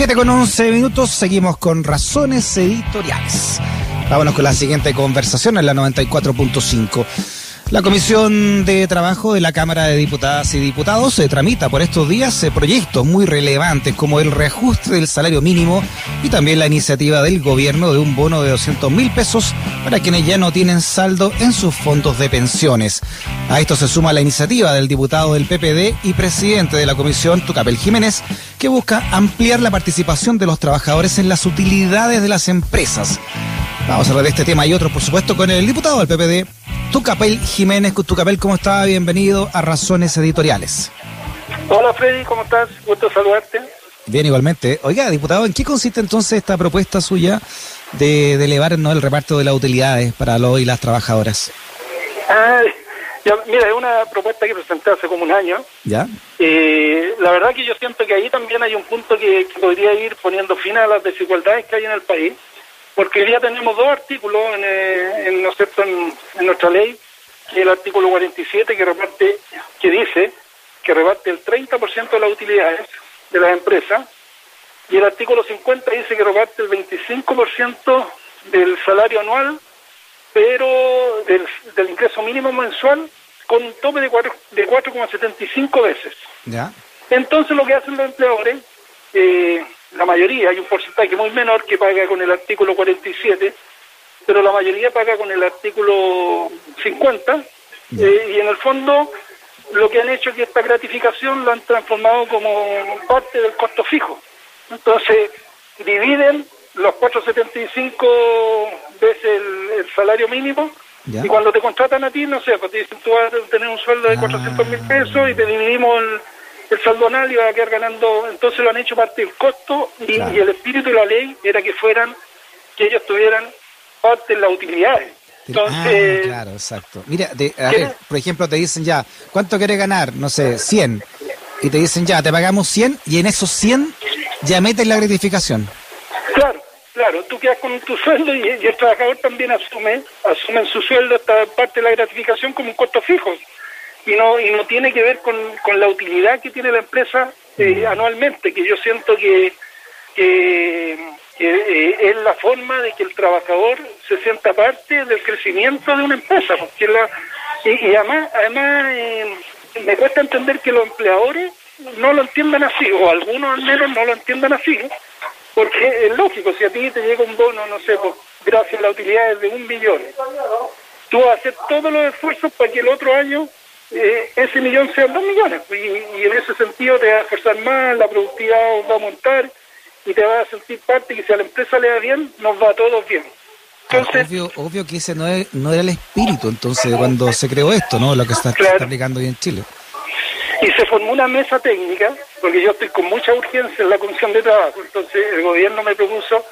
7 con 11 minutos, seguimos con razones editoriales. Vámonos con la siguiente conversación en la 94.5. La Comisión de Trabajo de la Cámara de Diputadas y Diputados se tramita por estos días eh, proyectos muy relevantes como el reajuste del salario mínimo y también la iniciativa del gobierno de un bono de 200 mil pesos para quienes ya no tienen saldo en sus fondos de pensiones. A esto se suma la iniciativa del diputado del PPD y presidente de la Comisión, Tucapel Jiménez, que busca ampliar la participación de los trabajadores en las utilidades de las empresas. Vamos a hablar de este tema y otros, por supuesto, con el diputado del PPD, Tucapel Jiménez. Tucapel, ¿cómo está? Bienvenido a Razones Editoriales. Hola Freddy, ¿cómo estás? Gusto saludarte. Bien, igualmente. Oiga, diputado, ¿en qué consiste entonces esta propuesta suya de, elevar el reparto de las utilidades para los y las trabajadoras? Ah, mira, es una propuesta que presenté hace como un año. ¿Ya? Eh, la verdad que yo siento que ahí también hay un punto que, podría ir poniendo fin a las desigualdades que hay en el país porque hoy día tenemos dos artículos en, eh, en, en, nuestra ley, el artículo 47 que reparte, que dice que reparte el 30% de las utilidades de las empresas, y el artículo 50 dice que reparte el 25% del salario anual, pero del, ingreso mínimo mensual, con un tope de 4,75 veces. ¿Ya? Entonces lo que hacen los empleadores, eh, la mayoría, hay un porcentaje muy menor que paga con el artículo 47, pero la mayoría paga con el artículo 50, eh, y en el fondo lo que han hecho es que esta gratificación lo han transformado como parte del costo fijo. Entonces, dividen los 475 veces el, salario mínimo, y cuando te contratan a ti, no sé, pues te dicen tú vas a tener un sueldo de 400 mil pesos y te dividimos el el saldo anual iba a quedar ganando, entonces lo han hecho parte del costo y, el espíritu de la ley era que fueran, que ellos tuvieran parte de las utilidades. Entonces, ah, claro, exacto. Mira, a ver, por ejemplo, te dicen ya, ¿cuánto quieres ganar? No sé, 100. Y te dicen ya, te pagamos 100 y en esos 100 ya metes la gratificación. Claro, tú quedas con tu sueldo y, y el trabajador también asume, asume en su sueldo esta parte de la gratificación como un costo fijo. Y no y no tiene que ver con, con la utilidad que tiene la empresa eh, anualmente, que yo siento que, que, eh, es la forma de que el trabajador se sienta parte del crecimiento de una empresa, porque la, y, además, además eh, me cuesta entender que los empleadores no lo entiendan así, o algunos al menos no lo entiendan así, porque es lógico, si a ti te llega un bono, no sé, pues, gracias a la utilidad de un millón, tú vas a hacer todos los esfuerzos para que el otro año eh, ese millón sean dos millones. Y, en ese sentido te va a esforzar más, la productividad va a montar y te va a sentir parte que si a la empresa le va bien, nos va a todos bien. Entonces, obvio, obvio que ese no, es, no era el espíritu entonces cuando se creó esto, ¿no? Lo que está, aplicando hoy en Chile. Formó una mesa técnica, porque yo estoy con mucha urgencia en la Comisión de Trabajo, entonces el gobierno me propuso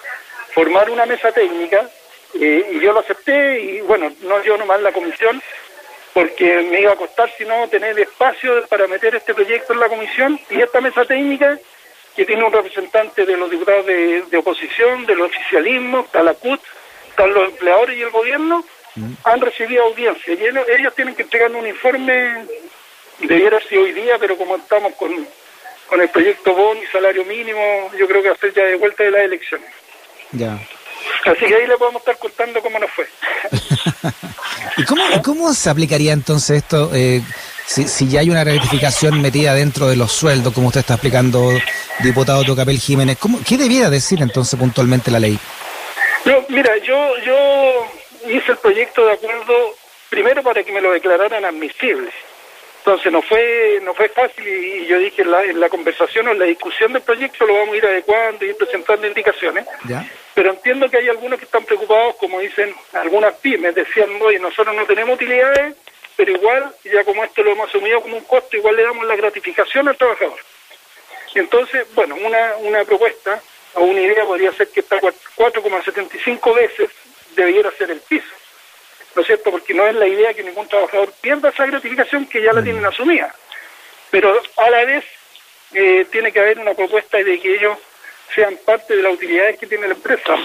formar una mesa técnica eh, y yo lo acepté y bueno, no yo nomás la comisión, porque me iba a costar, si no, tener espacio para meter este proyecto en la comisión y esta mesa técnica que tiene un representante de los diputados de, oposición, del oficialismo, está la CUT, están los empleadores y el gobierno, mm. han recibido audiencia y ellos, tienen que entregar un informe, debiera ser hoy día, pero como estamos con, con el proyecto BON y salario mínimo, yo creo que va a ser ya de vuelta de las elecciones. Ya. Así que ahí le podemos estar contando cómo nos fue. ¿Y cómo, cómo se aplicaría entonces esto eh, si, ya hay una rectificación metida dentro de los sueldos, como usted está explicando, diputado Tocapel Jiménez? ¿cómo, ¿Qué debiera decir entonces puntualmente la ley? No, mira, yo, yo hice el proyecto de acuerdo primero para que me lo declararan admisible. Entonces no fue no fue fácil y yo dije en la, en la conversación o en la discusión del proyecto lo vamos a ir adecuando y ir presentando indicaciones. Pero entiendo que hay algunos que están preocupados, como dicen algunas pymes, decían, oye, nosotros no tenemos utilidades, pero igual, ya como esto lo hemos asumido como un costo, igual le damos la gratificación al trabajador. Entonces, bueno, una, una propuesta o una idea podría ser que esta 4,75 veces debiera ser el piso. ¿No es cierto? Porque no es la idea que ningún trabajador pierda esa gratificación que ya la tienen asumida. Pero a la vez eh, tiene que haber una propuesta de que ellos sean parte de las utilidades que tiene la empresa.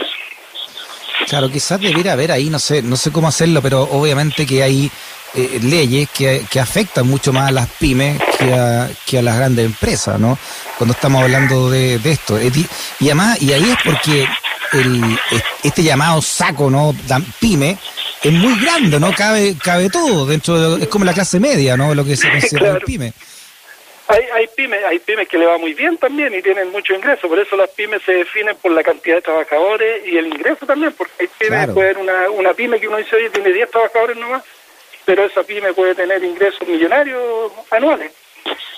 Claro, quizás debiera haber ahí, no sé, no sé cómo hacerlo, pero obviamente que hay eh, leyes que, que, afectan mucho más a las pymes que a, que a las grandes empresas, ¿no? Cuando estamos hablando de, de esto. Y además, y ahí es porque el, este llamado saco, ¿no? Pyme, es muy grande, ¿no? Cabe, cabe todo dentro de, es como la clase media, ¿no? Lo que se considera pyme. Hay, hay pymes, hay pymes que le va muy bien también y tienen mucho ingreso, por eso las pymes se definen por la cantidad de trabajadores y el ingreso también, porque hay pymes, puede una, una pyme que uno dice, oye, tiene 10 trabajadores nomás, pero esa pyme puede tener ingresos millonarios anuales.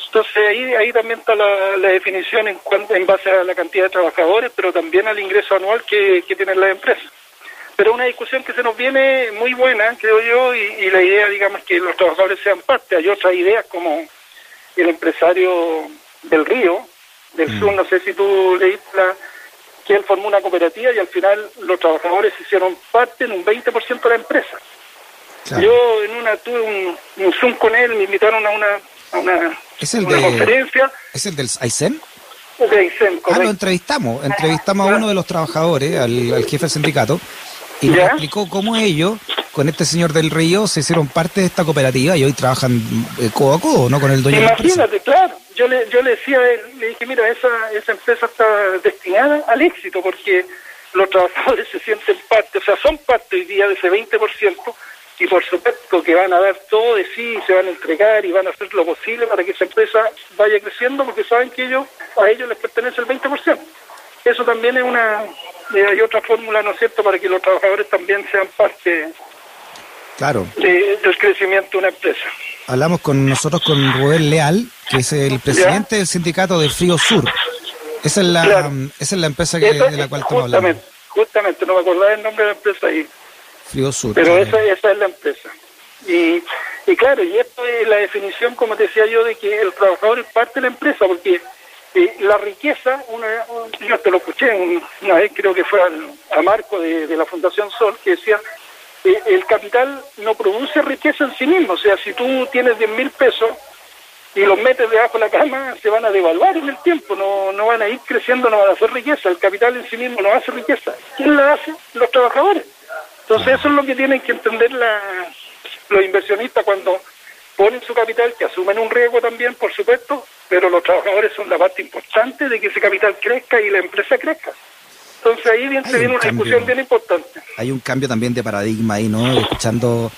Entonces ahí, ahí también está la, definición en, en base a la cantidad de trabajadores, pero también al ingreso anual que, que tienen las empresas. Pero una discusión que se nos viene muy buena, creo yo, y, y la idea, digamos, que los trabajadores sean parte. Hay otras ideas como el empresario del Río, del mm. sur, no sé si tú leíste la, que él formó una cooperativa y al final los trabajadores hicieron parte en un 20% de la empresa. Yo en una tuve un, Zoom con él, me invitaron a una, a una, conferencia. ¿Es el del? De Aysén, Ah, lo entrevistamos, entrevistamos a uno de los trabajadores, al, al jefe del sindicato, y nos explicó cómo ellos, con este señor del Río, se hicieron parte de esta cooperativa y hoy trabajan eh, codo a codo, ¿no? Con el dueño Imagínate, de la claro. Yo le, yo le decía a él, le dije, mira, esa, esa empresa está destinada al éxito porque los trabajadores se sienten parte, o sea, son parte hoy día de ese 20% y por supuesto que van a dar todo de sí, se van a entregar y van a hacer lo posible para que esa empresa vaya creciendo porque saben que ellos a ellos les pertenece el 20%. Eso también es una, eh, hay otra fórmula, ¿no es cierto?, para que los trabajadores también sean parte claro. del crecimiento de una empresa. Hablamos con nosotros con Rubén Leal, que es el presidente del sindicato de Frío Sur. Esa es la, esa es la empresa que, de la cual estamos hablando. Justamente, no me acordaba el nombre de la empresa ahí. Frío Sur. Pero esa, esa es la empresa. Y, y claro, y esto es la definición, como decía yo, de que el trabajador es parte de la empresa, porque la riqueza, una, yo te lo escuché una vez, creo que fue a Marco de, la Fundación Sol, que decía, eh, el capital no produce riqueza en sí mismo, o sea, si tú tienes 10 mil pesos y los metes debajo de la cama, se van a devaluar en el tiempo, no, no van a ir creciendo, no van a hacer riqueza, el capital en sí mismo no hace riqueza. ¿Quién la hace? Los trabajadores. Entonces eso es lo que tienen que entender la, los inversionistas cuando ponen su capital, que asumen un riesgo también, por supuesto, pero los trabajadores son la parte importante de que ese capital crezca y la empresa crezca. Entonces ahí viene, viene una discusión bien importante. Hay un cambio también de paradigma ahí, ¿no? Escuchando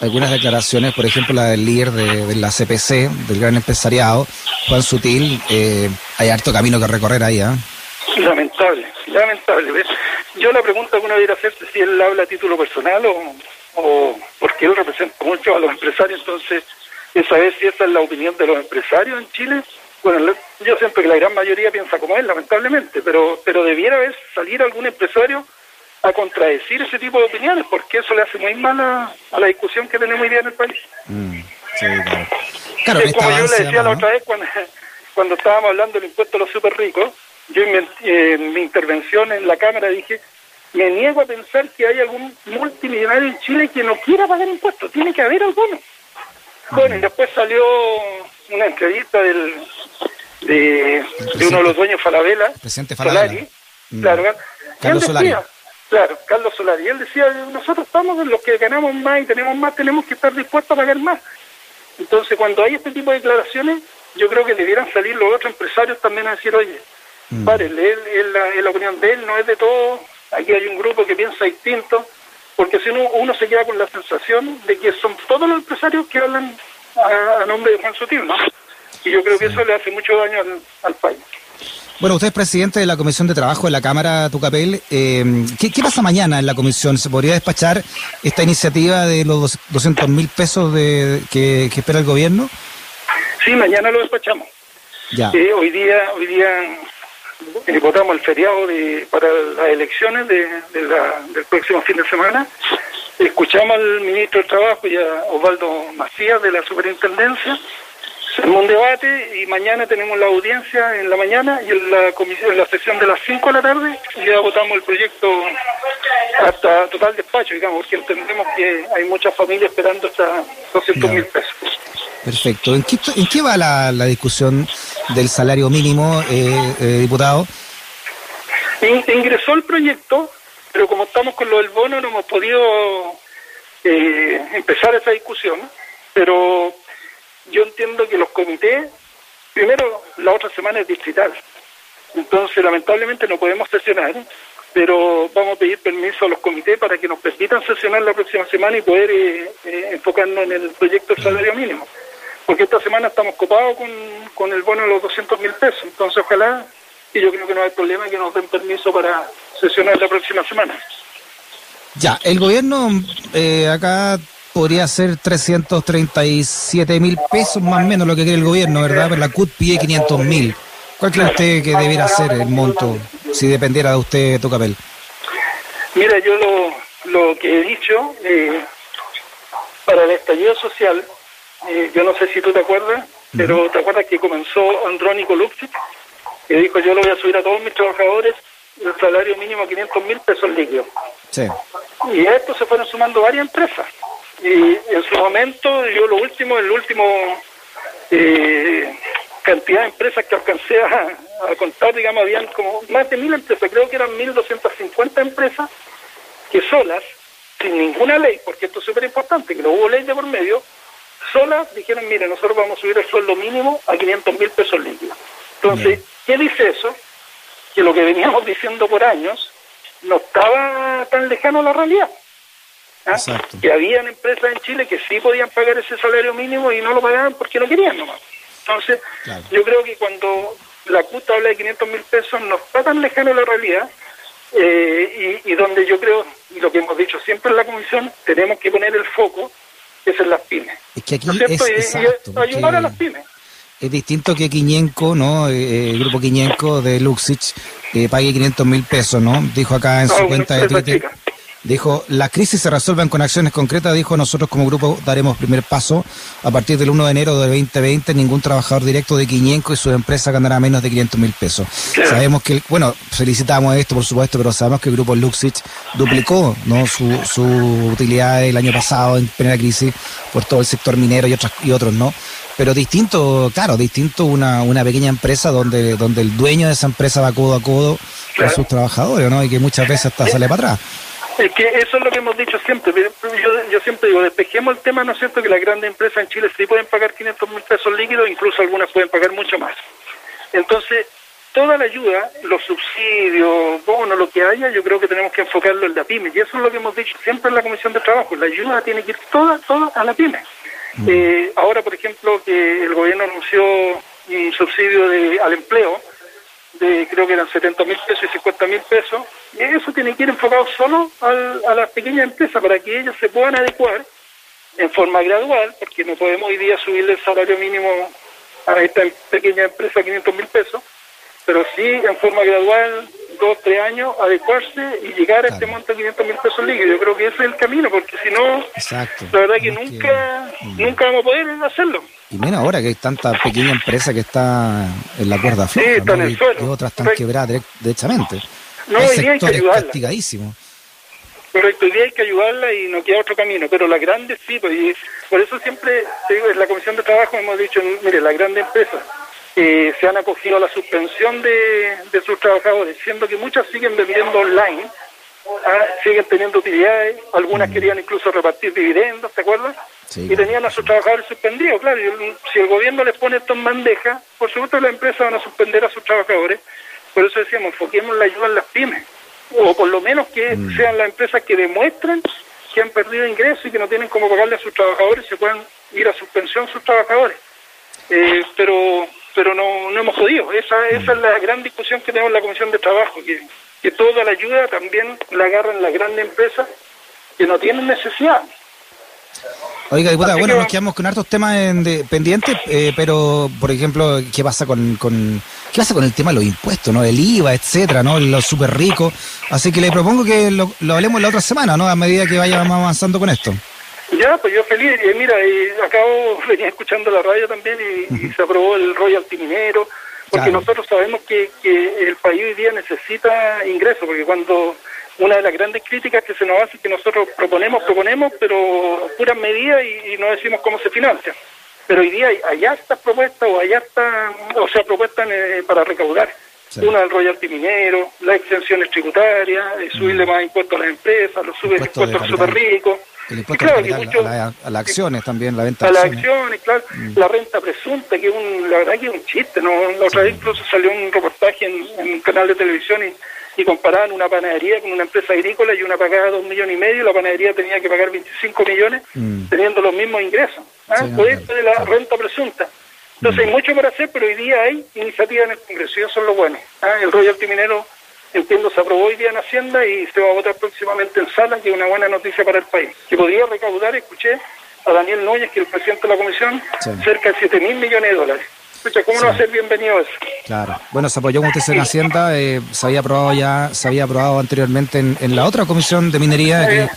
algunas declaraciones, por ejemplo, la del líder de, la CPC, del gran empresariado, Juan Sutil, eh, hay harto camino que recorrer ahí, ¿ah? Lamentable, lamentable. Yo la pregunta que uno debería hacerse si él habla a título personal o, o porque él representa mucho a los empresarios, entonces esa es si esa es la opinión de los empresarios en Chile. Bueno, yo siempre que la gran mayoría piensa como él, lamentablemente, pero pero debiera haber salir algún empresario a contradecir ese tipo de opiniones, porque eso le hace muy mal a, la discusión que tenemos hoy día en el país. Mm, claro. como yo le decía la otra vez cuando, cuando estábamos hablando del impuesto a los super ricos, yo en mi intervención en la Cámara dije, me niego a pensar que hay algún multimillonario en Chile que no quiera pagar impuestos, tiene que haber alguno. Bueno, y después salió una entrevista del, de, uno de los dueños Falabella, presidente Solari, mm. claro, Carlos Solari. Claro, Carlos Solari. Él decía, nosotros estamos los que ganamos más y tenemos más, tenemos que estar dispuestos a pagar más. Entonces, cuando hay este tipo de declaraciones, yo creo que debieran salir los otros empresarios también a decir, oye, mm. pare, él, la, la opinión de él, no es de todo, aquí hay un grupo que piensa distinto, porque si uno, uno se queda con la sensación de que son todos los empresarios que hablan a, nombre de Juan Sutil, ¿no? Y yo creo que eso le hace mucho daño al, país. Bueno, usted es presidente de la Comisión de Trabajo de la Cámara Tucapel. Eh, ¿qué, pasa mañana en la comisión? ¿Se podría despachar esta iniciativa de los 200 mil pesos de, que, espera el gobierno? Sí, mañana lo despachamos. Ya. Eh, hoy día hoy día eh, votamos el feriado de, para las elecciones de, del próximo fin de semana. Escuchamos al ministro del Trabajo y a Osvaldo Macías de la Superintendencia. Hacemos un debate y mañana tenemos la audiencia en la mañana y en la comisión en la sesión de las 5 de la tarde ya votamos el proyecto hasta total despacho, digamos, porque entendemos que hay muchas familias esperando hasta 200 mil pesos. Perfecto. ¿En qué, va la, la, discusión del salario mínimo, eh, eh, diputado? ingresó el proyecto, pero como estamos con lo del bono no hemos podido eh, empezar esa discusión. Pero yo entiendo que los comités, primero, la otra semana es distrital. Entonces, lamentablemente no podemos sesionar, pero vamos a pedir permiso a los comités para que nos permitan sesionar la próxima semana y poder eh, eh, enfocarnos en el proyecto del salario mínimo. Porque esta semana estamos copados con, con el bono de los 200 mil pesos. Entonces, ojalá, y yo creo que no hay problema que nos den permiso para sesionar la próxima semana. Ya, el gobierno eh, acá podría ser 337 mil pesos más o menos lo que quiere el gobierno, ¿verdad? Pero la CUT pide 500 mil. ¿Cuál cree usted que debiera ser el monto si dependiera de usted, Tocapel? Mira, yo lo, lo que he dicho, eh, para el estallido social, eh, yo no sé si tú te acuerdas, pero te acuerdas que comenzó Andrónico Luxic, que dijo yo lo voy a subir a todos mis trabajadores el salario mínimo a 500 mil pesos líquidos. Sí. Y a esto se fueron sumando varias empresas. Y en su momento, yo lo último, el último eh, cantidad de empresas que alcancé a, contar, digamos, habían como más de mil empresas, creo que eran 1.250 empresas que solas, sin ninguna ley, porque esto es súper importante, que no hubo ley de por medio, solas dijeron, mire, nosotros vamos a subir el sueldo mínimo a 500 mil pesos líquidos. Entonces, ¿qué dice eso? Que lo que veníamos diciendo por años no estaba tan lejano a la realidad. ¿Ah? Que habían empresas en Chile que sí podían pagar ese salario mínimo y no lo pagaban porque no querían nomás. Entonces, yo creo que cuando la CUT habla de 500 mil pesos no está tan lejano a la realidad eh, y, donde yo creo, y lo que hemos dicho siempre en la comisión, tenemos que poner el foco, es en las pymes. Es que aquí es, ayudar a las pymes. Es distinto que Quiñenco, ¿no? Eh, eh, el grupo Quiñenco de Luxich pague 500 mil pesos, ¿no? Dijo acá en su cuenta de Twitter. Dijo, la crisis se resuelven con acciones concretas, dijo, nosotros como grupo daremos primer paso. A partir del 1 de enero del 2020, ningún trabajador directo de Quiñenco y su empresa ganará menos de 500 mil pesos. Sabemos que, bueno, felicitamos esto, por supuesto, pero sabemos que el grupo Luxich duplicó ¿no? su, su utilidad el año pasado en plena crisis por todo el sector minero y, otros y otros, ¿no? Pero distinto, claro, distinto una, una pequeña empresa donde, donde el dueño de esa empresa va codo a codo con sus trabajadores, ¿no? Y que muchas veces hasta sale para atrás. Es que eso es lo que hemos dicho siempre. Yo, yo siempre digo, despejemos el tema, ¿no es cierto?, que las grandes empresas en Chile sí pueden pagar 500 mil pesos líquidos, incluso algunas pueden pagar mucho más. Entonces, toda la ayuda, los subsidios, bonos, lo que haya, yo creo que tenemos que enfocarlo en la pyme. Y eso es lo que hemos dicho siempre en la Comisión de Trabajo. La ayuda tiene que ir toda, toda a la pyme. Mm. Eh, ahora, por ejemplo, que el gobierno anunció un subsidio de, al empleo, de creo que eran 70 mil pesos y 50 mil pesos, y eso tiene que ir enfocado solo a las pequeñas empresas para que ellas se puedan adecuar en forma gradual, porque no podemos hoy día subirle el salario mínimo a esta pequeña empresa a 500 mil pesos, pero sí en forma gradual, dos, tres años, adecuarse y llegar a este monto de 500 mil pesos líquidos. Yo creo que ese es el camino, porque si no, la verdad que nunca, mm. nunca vamos a poder hacerlo. Y menos ahora que hay tanta pequeña empresa que está en la cuerda floja, y, otras están quebradas derechamente. No, hay día hay que ayudarla. castigadísimo. Correcto, hoy día hay que ayudarla y no queda otro camino, pero las grandes sí, pues, y por eso siempre, digo, en la Comisión de Trabajo hemos dicho, mire, las grandes empresas eh, se han acogido a la suspensión de, sus trabajadores, siendo que muchas siguen vendiendo online, ah, siguen teniendo utilidades, algunas mm. querían incluso repartir dividendos, ¿te acuerdas? y tenían a sus trabajadores suspendidos, claro, si el gobierno les pone esto en bandeja, por supuesto las empresas van a suspender a sus trabajadores, por eso decíamos, enfoquemos la ayuda en las pymes, o por lo menos que mm. sean las empresas que demuestren que han perdido ingresos y que no tienen cómo pagarle a sus trabajadores, se puedan ir a suspensión sus trabajadores. Eh, pero pero no, no hemos podido. Esa, esa es la gran discusión que tenemos en la Comisión de Trabajo, que, que toda la ayuda también la agarran las grandes empresas que no tienen necesidad. Oiga, diputada, bueno, nos quedamos con hartos temas pendientes, eh, pero, por ejemplo, ¿qué pasa con, con, qué pasa con el tema de los impuestos, no? El IVA, etcétera, ¿no? Los súper ricos. Así que le propongo que lo, lo hablemos la otra semana, ¿no? A medida que vayamos avanzando con esto. Ya, pues yo feliz. Y mira, y acabo, venía escuchando la radio también y, se aprobó el royalty minero, porque nosotros sabemos que, que el país hoy día necesita ingresos, porque cuando una de las grandes críticas que se nos hace es que nosotros proponemos, proponemos, pero puras medidas y, no decimos cómo se financia. Pero hoy día hay, estas propuestas o hay hasta, o sea, propuestas eh, para recaudar. Una del royalty minero, las exenciones tributarias, eh, subirle más impuestos a las empresas, los sube impuestos a los super ricos. El impuesto a, las acciones también, la venta de acciones. A las acciones, claro. Mm. La renta presunta, que es un, la verdad que es un chiste. ¿no? La otra vez incluso salió un reportaje en, un canal de televisión y, y, comparaban una panadería con una empresa agrícola y una pagaba dos millones y medio y la panadería tenía que pagar 25 millones mm. teniendo los mismos ingresos. ¿ah? Pues de la renta presunta. Entonces hay mm. mucho por hacer, pero hoy día hay iniciativas en el Congreso y eso es lo bueno. ¿ah? El royalty minero entiendo, se aprobó hoy día en Hacienda y se va a votar próximamente en sala, que es una buena noticia para el país. Que podría recaudar, escuché a Daniel Núñez, que es el presidente de la comisión, cerca de 7 mil millones de dólares. Escucha, ¿cómo no va a ser bienvenido eso? Claro. Bueno, se apoyó, como usted en Hacienda, eh, se había aprobado ya, se había aprobado anteriormente en, la otra comisión de minería,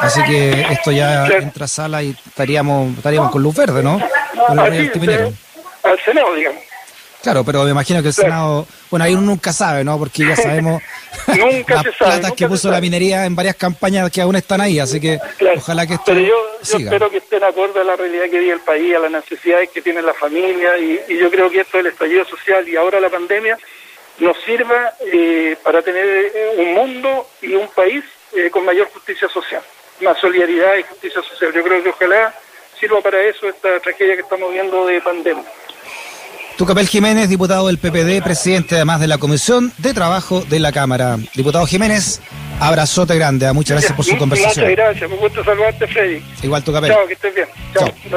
así que esto ya entra a sala y estaríamos, estaríamos con luz verde, ¿no? Con el al Senado, digamos. Claro, pero me imagino que el Senado, bueno, ahí uno nunca sabe, ¿no? Porque ya sabemos nunca las platas que puso la minería en varias campañas que aún están ahí, así que ojalá que esto Pero yo, espero que estén acorde a la realidad que vive el país, a las necesidades que tiene la familia, y, yo creo que esto del estallido social y ahora la pandemia nos sirva eh, para tener eh, un mundo y un país eh, con mayor justicia social, más solidaridad y justicia social. Yo creo que ojalá sirva para eso esta tragedia que estamos viendo de pandemia. Tucapel Jiménez, diputado del PPD, presidente además de la Comisión de Trabajo de la Cámara. Diputado Jiménez, abrazote grande. Muchas gracias por su conversación. Muchas gracias, me gusta saludarte, Freddy. Igual Tucapel. Chao, que estés bien. Chao.